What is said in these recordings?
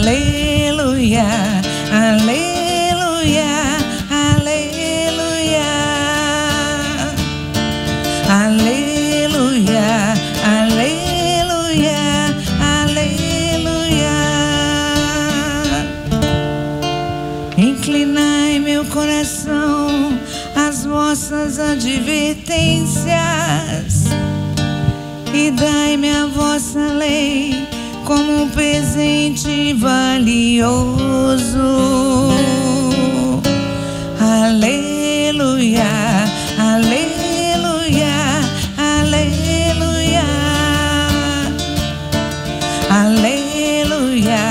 aleluia, como um presente valioso. Aleluia, aleluia, aleluia, aleluia,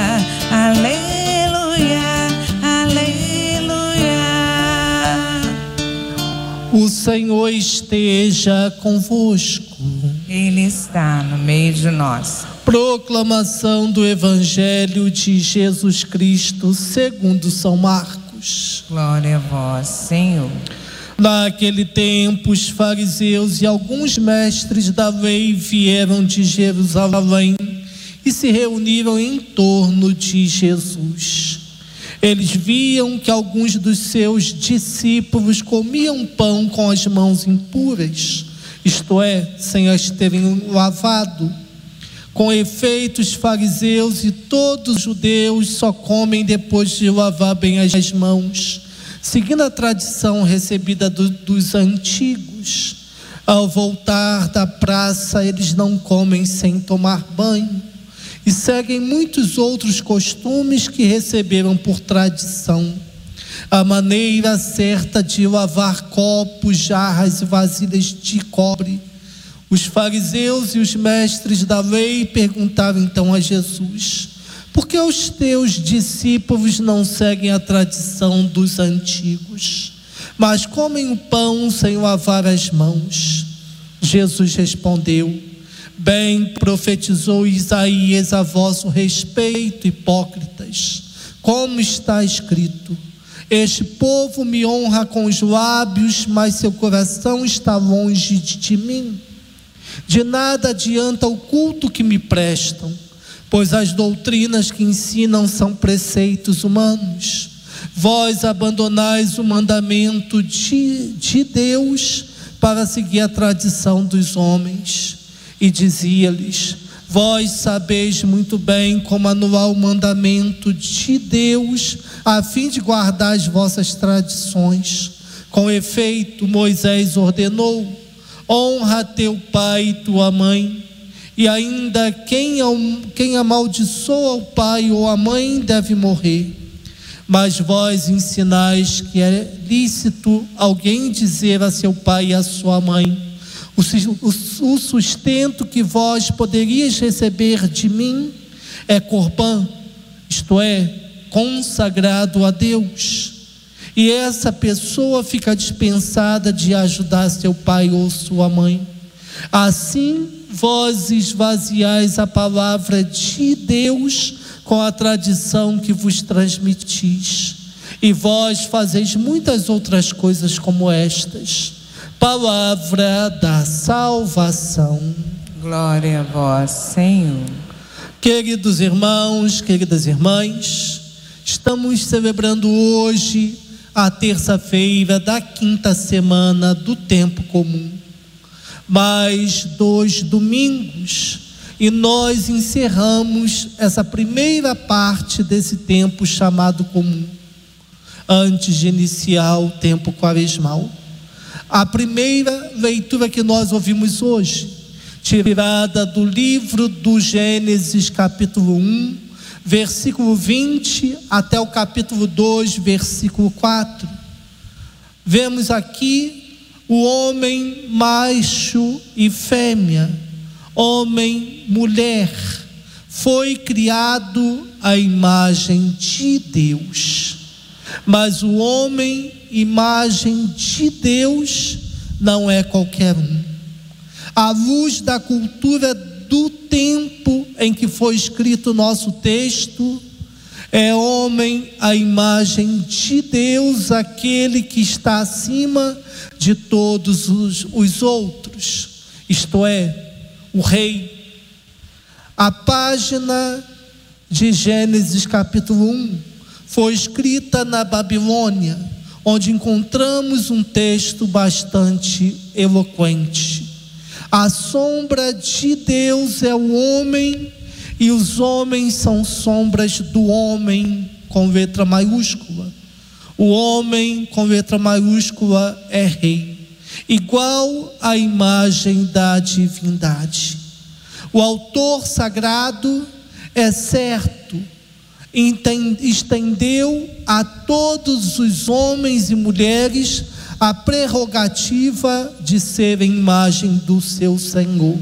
aleluia, aleluia. O Senhor esteja convosco. Ele está no meio de nós. Proclamação do Evangelho de Jesus Cristo segundo São Marcos. Glória a vós, Senhor. Naquele tempo, os fariseus e alguns mestres da lei vieram de Jerusalém e se reuniram em torno de Jesus. Eles viam que alguns dos seus discípulos comiam pão com as mãos impuras, isto é, sem as terem lavado. Com efeito, os fariseus e todos os judeus só comem depois de lavar bem as mãos, seguindo a tradição recebida do, dos antigos. Ao voltar da praça, eles não comem sem tomar banho e seguem muitos outros costumes que receberam por tradição. A maneira certa de lavar copos, jarras e vasilhas de cobre os fariseus e os mestres da lei perguntaram então a Jesus: Por que os teus discípulos não seguem a tradição dos antigos, mas comem o pão sem lavar as mãos? Jesus respondeu: Bem profetizou Isaías a vosso respeito, hipócritas, como está escrito: Este povo me honra com os lábios, mas seu coração está longe de mim. De nada adianta o culto que me prestam, pois as doutrinas que ensinam são preceitos humanos. Vós abandonais o mandamento de, de Deus para seguir a tradição dos homens. E dizia-lhes: Vós sabeis muito bem como anular o mandamento de Deus, a fim de guardar as vossas tradições. Com efeito, Moisés ordenou honra teu pai e tua mãe, e ainda quem, quem amaldiçoa o pai ou a mãe deve morrer. Mas vós ensinais que é lícito alguém dizer a seu pai e a sua mãe: o sustento que vós poderias receber de mim é corbã, isto é, consagrado a Deus e essa pessoa fica dispensada de ajudar seu pai ou sua mãe. Assim, vós esvaziais a palavra de Deus com a tradição que vos transmitis. E vós fazeis muitas outras coisas como estas. Palavra da salvação. Glória a vós, Senhor. Queridos irmãos, queridas irmãs, estamos celebrando hoje a terça-feira da quinta semana do tempo comum. Mais dois domingos e nós encerramos essa primeira parte desse tempo chamado comum, antes de iniciar o tempo quaresmal. A primeira leitura que nós ouvimos hoje, tirada do livro do Gênesis, capítulo 1, versículo 20 até o capítulo 2, versículo 4. Vemos aqui o homem macho e fêmea, homem, mulher, foi criado à imagem de Deus. Mas o homem, imagem de Deus, não é qualquer um. À luz da cultura do tempo em que foi escrito o nosso texto, é homem a imagem de Deus, aquele que está acima de todos os, os outros, isto é, o Rei. A página de Gênesis capítulo 1 foi escrita na Babilônia, onde encontramos um texto bastante eloquente. A sombra de Deus é o homem, e os homens são sombras do homem, com letra maiúscula. O homem, com letra maiúscula, é rei, igual à imagem da divindade. O autor sagrado é certo, estendeu a todos os homens e mulheres a prerrogativa de serem imagem do seu Senhor.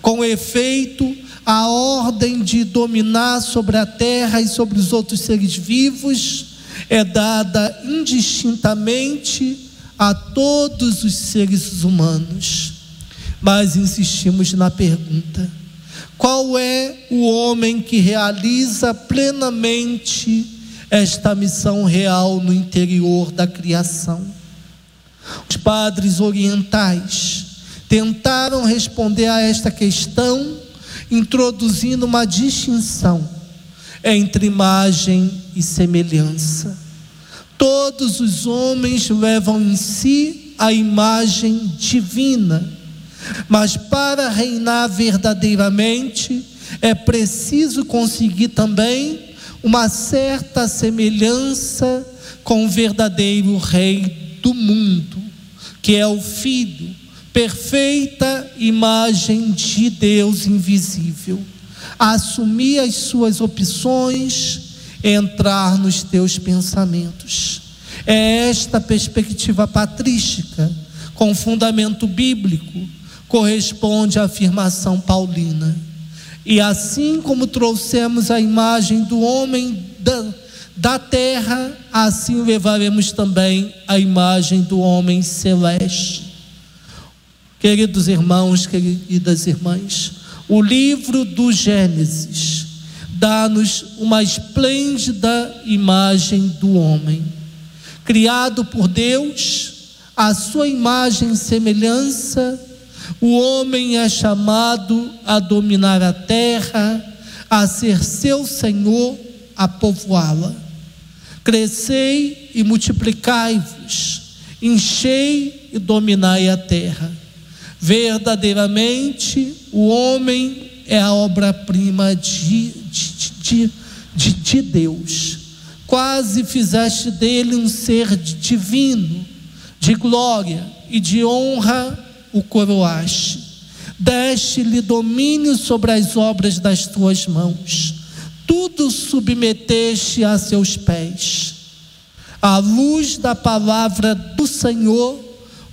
Com efeito, a ordem de dominar sobre a terra e sobre os outros seres vivos é dada indistintamente a todos os seres humanos. Mas insistimos na pergunta: qual é o homem que realiza plenamente esta missão real no interior da criação? Os padres orientais tentaram responder a esta questão introduzindo uma distinção entre imagem e semelhança. Todos os homens levam em si a imagem divina, mas para reinar verdadeiramente é preciso conseguir também uma certa semelhança com o verdadeiro Rei do mundo, que é o Filho, perfeita imagem de Deus invisível. Assumir as suas opções, entrar nos teus pensamentos. É esta perspectiva patrística, com fundamento bíblico, corresponde à afirmação paulina. E assim como trouxemos a imagem do homem da, da terra, assim levaremos também a imagem do homem celeste. Queridos irmãos, queridas irmãs, o livro do Gênesis dá-nos uma esplêndida imagem do homem, criado por Deus, a sua imagem e semelhança, o homem é chamado a dominar a terra, a ser seu senhor, a povoá-la. Crescei e multiplicai-vos, enchei e dominai a terra. Verdadeiramente, o homem é a obra-prima de, de, de, de, Deus. Quase fizeste dele um ser divino, de glória e de honra o coroaste. Deste-lhe domínio sobre as obras das tuas mãos. Tudo submeteste a seus pés. À luz da palavra do Senhor,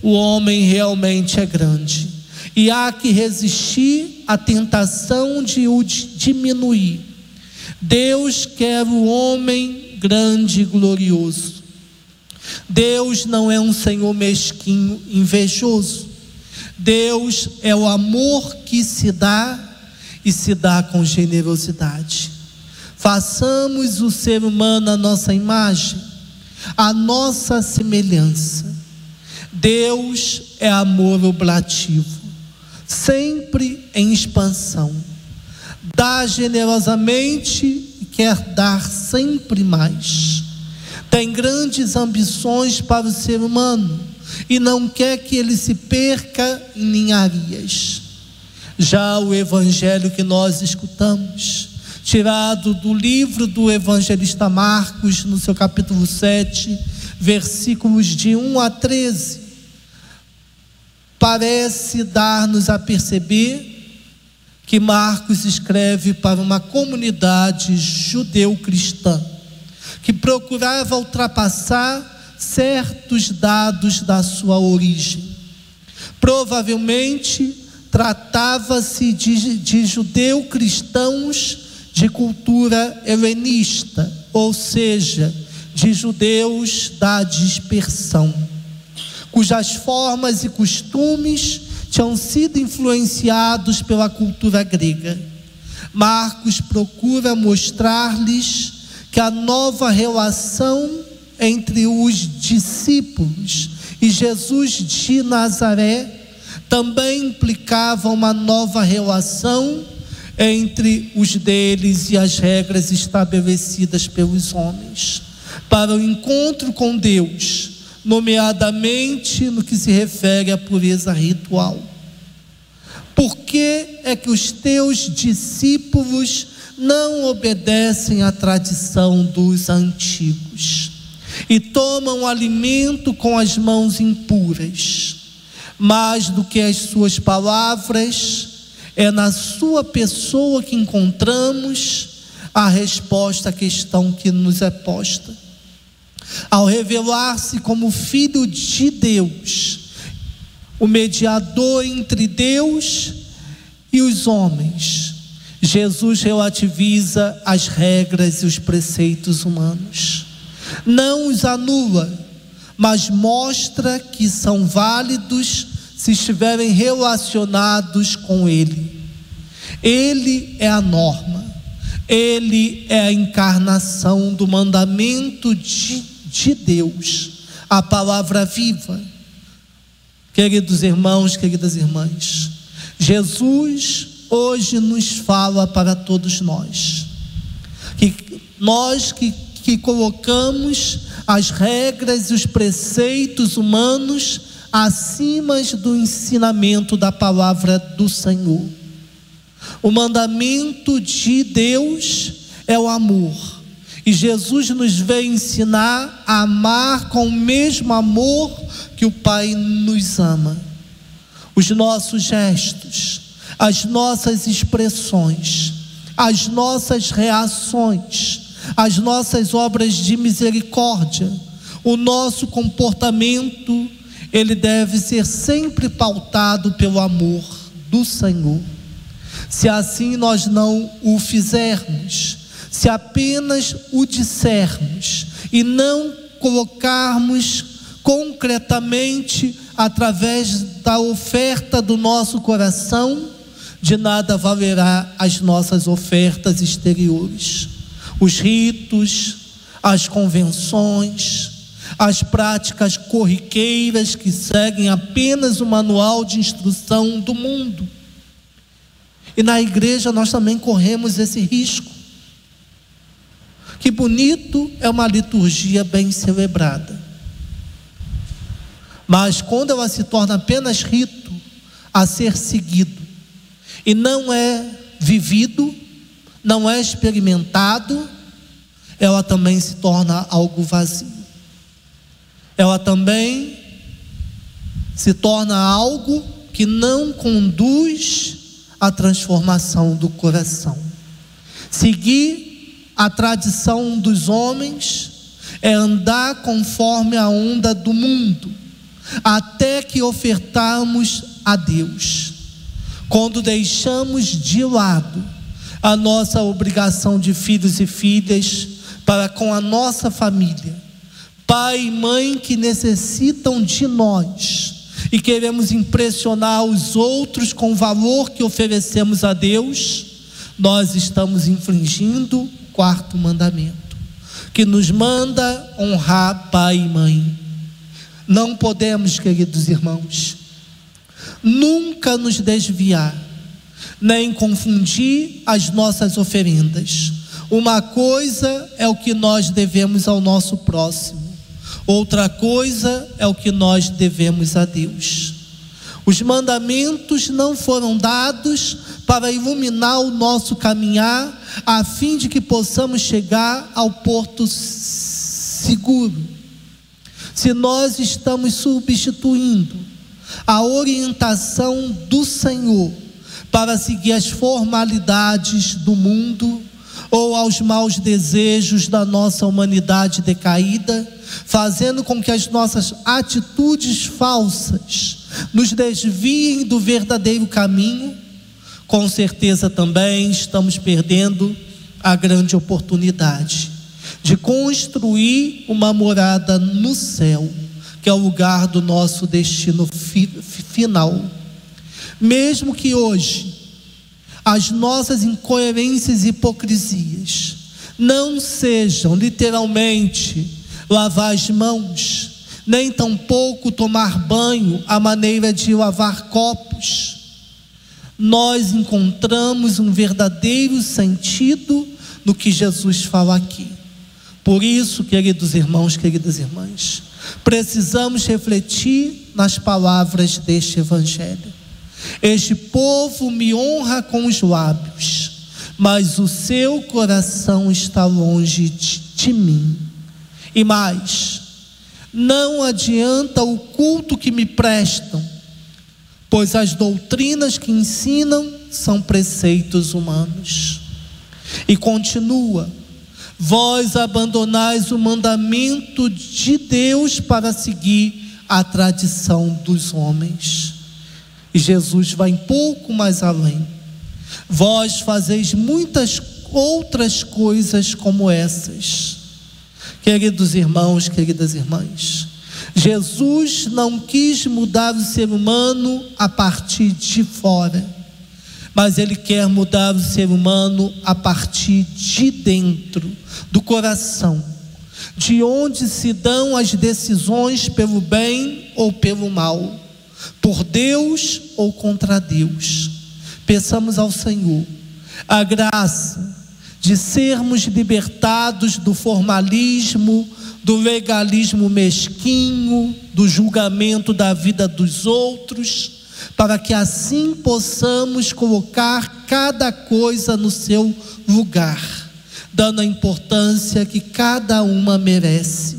o homem realmente é grande. E há que resistir à tentação de o diminuir. Deus quer o homem grande e glorioso. Deus não é um Senhor mesquinho, invejoso. Deus é o amor que se dá e se dá com generosidade. Façamos o ser humano a nossa imagem, a nossa semelhança Deus é amor oblativo, sempre em expansão. Dá generosamente e quer dar sempre mais. Tem grandes ambições para o ser humano e não quer que ele se perca em ninharias. Já o evangelho que nós escutamos, tirado do livro do evangelista Marcos, no seu capítulo 7, versículos de 1 a 13, parece dar-nos a perceber que Marcos escreve para uma comunidade judeu-cristã que procurava ultrapassar certos dados da sua origem. Provavelmente tratava-se de, de judeu-cristãos de cultura helenista, ou seja, de judeus da dispersão, cujas formas e costumes tinham sido influenciados pela cultura grega. Marcos procura mostrar-lhes que a nova relação entre os discípulos e Jesus de Nazaré também implicava uma nova relação entre os deles e as regras estabelecidas pelos homens, para o encontro com Deus, nomeadamente no que se refere à pureza ritual. Por que é que os teus discípulos não obedecem à tradição dos antigos e tomam alimento com as mãos impuras? Mais do que as suas palavras, é na sua pessoa que encontramos a resposta à questão que nos é posta. Ao revelar-se como Filho de Deus, o mediador entre Deus e os homens, Jesus relativiza as regras e os preceitos humanos. Não os anula, mas mostra que são válidos se estiverem relacionados com Ele. Ele é a norma, Ele é a encarnação do mandamento de, de Deus, a palavra viva. Queridos irmãos, queridas irmãs, Jesus hoje nos fala para todos nós, que nós que, que colocamos as regras e os preceitos humanos acima do ensinamento da palavra do Senhor. O mandamento de Deus é o amor. E Jesus nos vem ensinar a amar com o mesmo amor que o Pai nos ama. Os nossos gestos, as nossas expressões, as nossas reações, as nossas obras de misericórdia, o nosso comportamento ele deve ser sempre pautado pelo amor do Senhor. Se assim nós não o fizermos, se apenas o dissermos e não colocarmos concretamente através da oferta do nosso coração, de nada valerá as nossas ofertas exteriores, os ritos, as convenções, as práticas corriqueiras que seguem apenas o manual de instrução do mundo. E na igreja nós também corremos esse risco. Que bonito é uma liturgia bem celebrada. Mas quando ela se torna apenas rito a ser seguido e não é vivido, não é experimentado, ela também se torna algo vazio ela também se torna algo que não conduz à transformação do coração. Seguir a tradição dos homens é andar conforme a onda do mundo, até que ofertamos a Deus. Quando deixamos de lado a nossa obrigação de filhos e filhas para com a nossa família, pai e mãe que necessitam de nós e queremos impressionar os outros com o valor que oferecemos a Deus, nós estamos infringindo o quarto mandamento, que nos manda honrar pai e mãe. Não podemos, queridos irmãos, nunca nos desviar, nem confundir as nossas oferendas. Uma coisa é o que nós devemos ao nosso próximo, Outra coisa é o que nós devemos a Deus. Os mandamentos não foram dados para iluminar o nosso caminhar, a fim de que possamos chegar ao porto seguro. Se nós estamos substituindo a orientação do Senhor para seguir as formalidades do mundo ou aos maus desejos da nossa humanidade decaída, fazendo com que as nossas atitudes falsas nos desviem do verdadeiro caminho, com certeza também estamos perdendo a grande oportunidade de construir uma morada no céu, que é o lugar do nosso destino fi final. Mesmo que hoje as nossas incoerências e hipocrisias não sejam literalmente lavar as mãos, nem tampouco tomar banho à maneira de lavar copos. nós encontramos um verdadeiro sentido no que Jesus fala aqui. Por isso, queridos irmãos, queridas irmãs, precisamos refletir nas palavras deste Evangelho. Este povo me honra com os lábios, mas o seu coração está longe de, de mim. E mais, não adianta o culto que me prestam, pois as doutrinas que ensinam são preceitos humanos. E continua: vós abandonais o mandamento de Deus para seguir a tradição dos homens. E Jesus vai um pouco mais além. Vós fazeis muitas outras coisas como essas. Queridos irmãos, queridas irmãs, Jesus não quis mudar o ser humano a partir de fora, mas ele quer mudar o ser humano a partir de dentro, do coração, de onde se dão as decisões pelo bem ou pelo mal por Deus ou contra Deus. Peçamos ao Senhor a graça de sermos libertados do formalismo, do legalismo mesquinho, do julgamento da vida dos outros, para que assim possamos colocar cada coisa no seu lugar, dando a importância que cada uma merece.